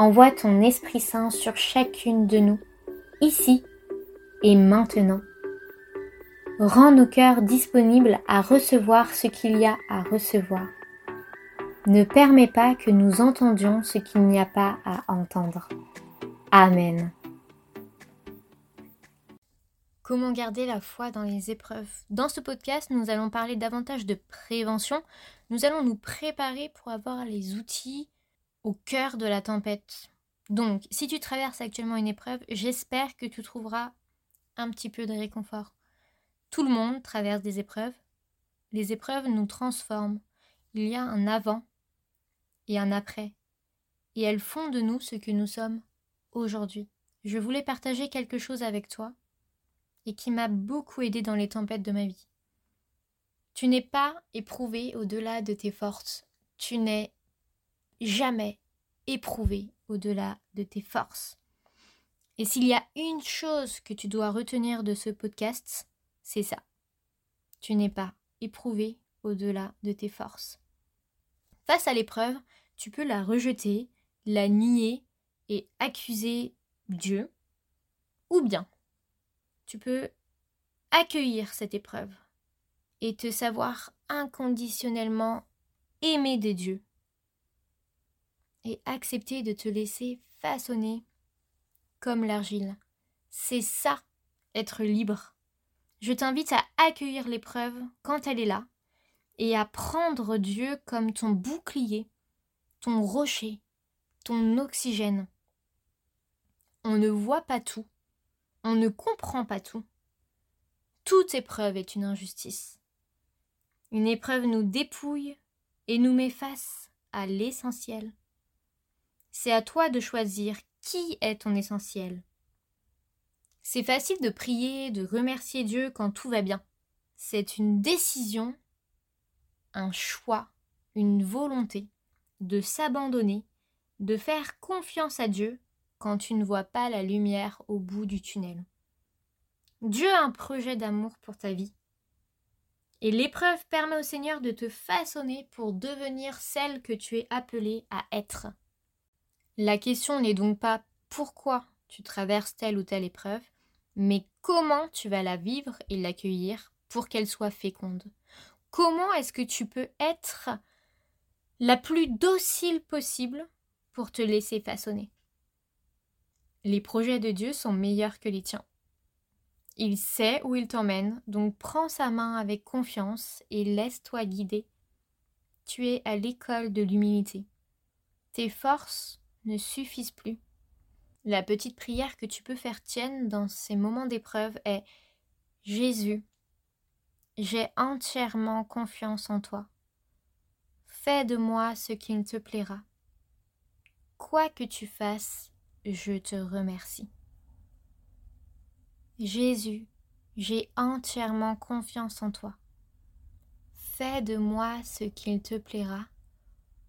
envoie ton Esprit Saint sur chacune de nous, ici et maintenant. Rends nos cœurs disponibles à recevoir ce qu'il y a à recevoir. Ne permets pas que nous entendions ce qu'il n'y a pas à entendre. Amen. Comment garder la foi dans les épreuves? Dans ce podcast, nous allons parler davantage de prévention. Nous allons nous préparer pour avoir les outils au cœur de la tempête. Donc, si tu traverses actuellement une épreuve, j'espère que tu trouveras un petit peu de réconfort. Tout le monde traverse des épreuves. Les épreuves nous transforment. Il y a un avant et un après. Et elles font de nous ce que nous sommes aujourd'hui. Je voulais partager quelque chose avec toi et qui m'a beaucoup aidé dans les tempêtes de ma vie. Tu n'es pas éprouvé au-delà de tes forces. Tu n'es jamais éprouvé au-delà de tes forces. Et s'il y a une chose que tu dois retenir de ce podcast, c'est ça. Tu n'es pas éprouvé au-delà de tes forces. Face à l'épreuve, tu peux la rejeter, la nier et accuser Dieu, ou bien tu peux accueillir cette épreuve et te savoir inconditionnellement aimé de Dieu et accepter de te laisser façonner comme l'argile. C'est ça, être libre. Je t'invite à accueillir l'épreuve quand elle est là et à prendre Dieu comme ton bouclier, ton rocher, ton oxygène. On ne voit pas tout, on ne comprend pas tout. Toute épreuve est une injustice. Une épreuve nous dépouille et nous met face à l'essentiel. C'est à toi de choisir qui est ton essentiel. C'est facile de prier, de remercier Dieu quand tout va bien. C'est une décision, un choix, une volonté de s'abandonner, de faire confiance à Dieu quand tu ne vois pas la lumière au bout du tunnel. Dieu a un projet d'amour pour ta vie. Et l'épreuve permet au Seigneur de te façonner pour devenir celle que tu es appelée à être. La question n'est donc pas pourquoi tu traverses telle ou telle épreuve, mais comment tu vas la vivre et l'accueillir pour qu'elle soit féconde. Comment est-ce que tu peux être la plus docile possible pour te laisser façonner? Les projets de Dieu sont meilleurs que les tiens. Il sait où il t'emmène, donc prends sa main avec confiance et laisse-toi guider. Tu es à l'école de l'humilité. Tes forces ne suffisent plus. La petite prière que tu peux faire tienne dans ces moments d'épreuve est Jésus, j'ai entièrement confiance en toi. Fais de moi ce qu'il te plaira. Quoi que tu fasses, je te remercie. Jésus, j'ai entièrement confiance en toi. Fais de moi ce qu'il te plaira.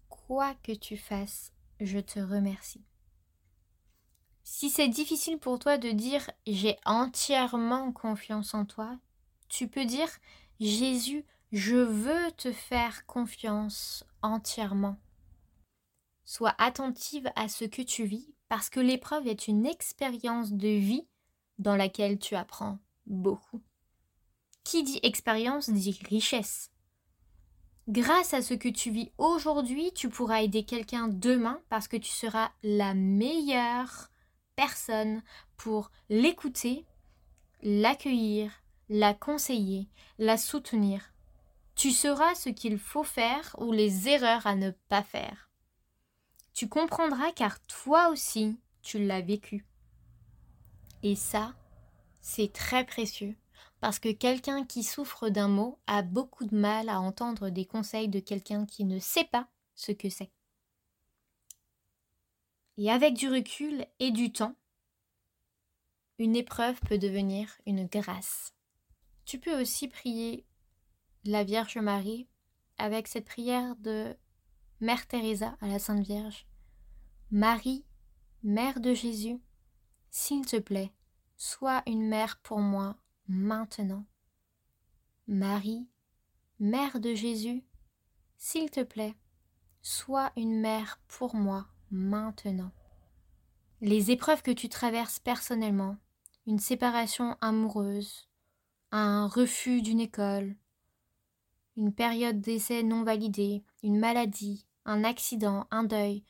Quoi que tu fasses, je te remercie. Si c'est difficile pour toi de dire j'ai entièrement confiance en toi, tu peux dire Jésus, je veux te faire confiance entièrement. Sois attentive à ce que tu vis parce que l'épreuve est une expérience de vie dans laquelle tu apprends beaucoup. Qui dit expérience dit richesse. Grâce à ce que tu vis aujourd'hui, tu pourras aider quelqu'un demain parce que tu seras la meilleure personne pour l'écouter, l'accueillir, la conseiller, la soutenir. Tu sauras ce qu'il faut faire ou les erreurs à ne pas faire. Tu comprendras car toi aussi, tu l'as vécu. Et ça, c'est très précieux parce que quelqu'un qui souffre d'un mot a beaucoup de mal à entendre des conseils de quelqu'un qui ne sait pas ce que c'est. Et avec du recul et du temps, une épreuve peut devenir une grâce. Tu peux aussi prier la Vierge Marie avec cette prière de Mère Teresa à la Sainte Vierge. Marie, Mère de Jésus, s'il te plaît, sois une mère pour moi maintenant. Marie, Mère de Jésus, s'il te plaît, sois une mère pour moi maintenant. Les épreuves que tu traverses personnellement, une séparation amoureuse, un refus d'une école, une période d'essai non validée, une maladie, un accident, un deuil,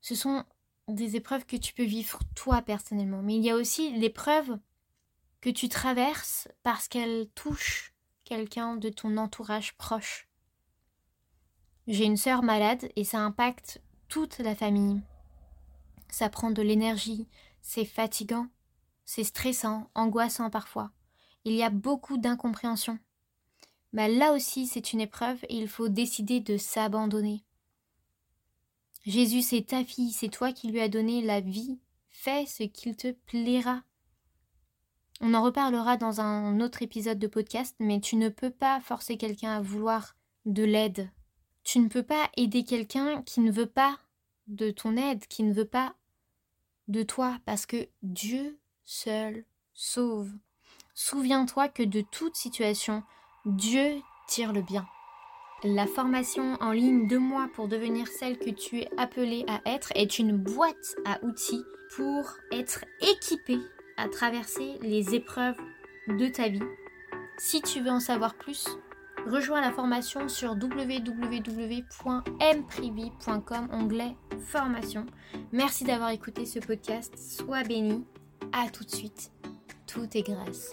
ce sont des épreuves que tu peux vivre toi personnellement. Mais il y a aussi l'épreuve que tu traverses parce qu'elle touche quelqu'un de ton entourage proche. J'ai une sœur malade et ça impacte toute la famille. Ça prend de l'énergie, c'est fatigant, c'est stressant, angoissant parfois. Il y a beaucoup d'incompréhension. Mais là aussi, c'est une épreuve et il faut décider de s'abandonner. Jésus, c'est ta fille, c'est toi qui lui as donné la vie. Fais ce qu'il te plaira. On en reparlera dans un autre épisode de podcast, mais tu ne peux pas forcer quelqu'un à vouloir de l'aide. Tu ne peux pas aider quelqu'un qui ne veut pas de ton aide, qui ne veut pas de toi, parce que Dieu seul sauve. Souviens-toi que de toute situation, Dieu tire le bien. La formation en ligne de moi pour devenir celle que tu es appelée à être est une boîte à outils pour être équipée à traverser les épreuves de ta vie. Si tu veux en savoir plus, rejoins la formation sur www.mprivi.com onglet formation. Merci d'avoir écouté ce podcast. Sois béni. À tout de suite. Tout est grâce.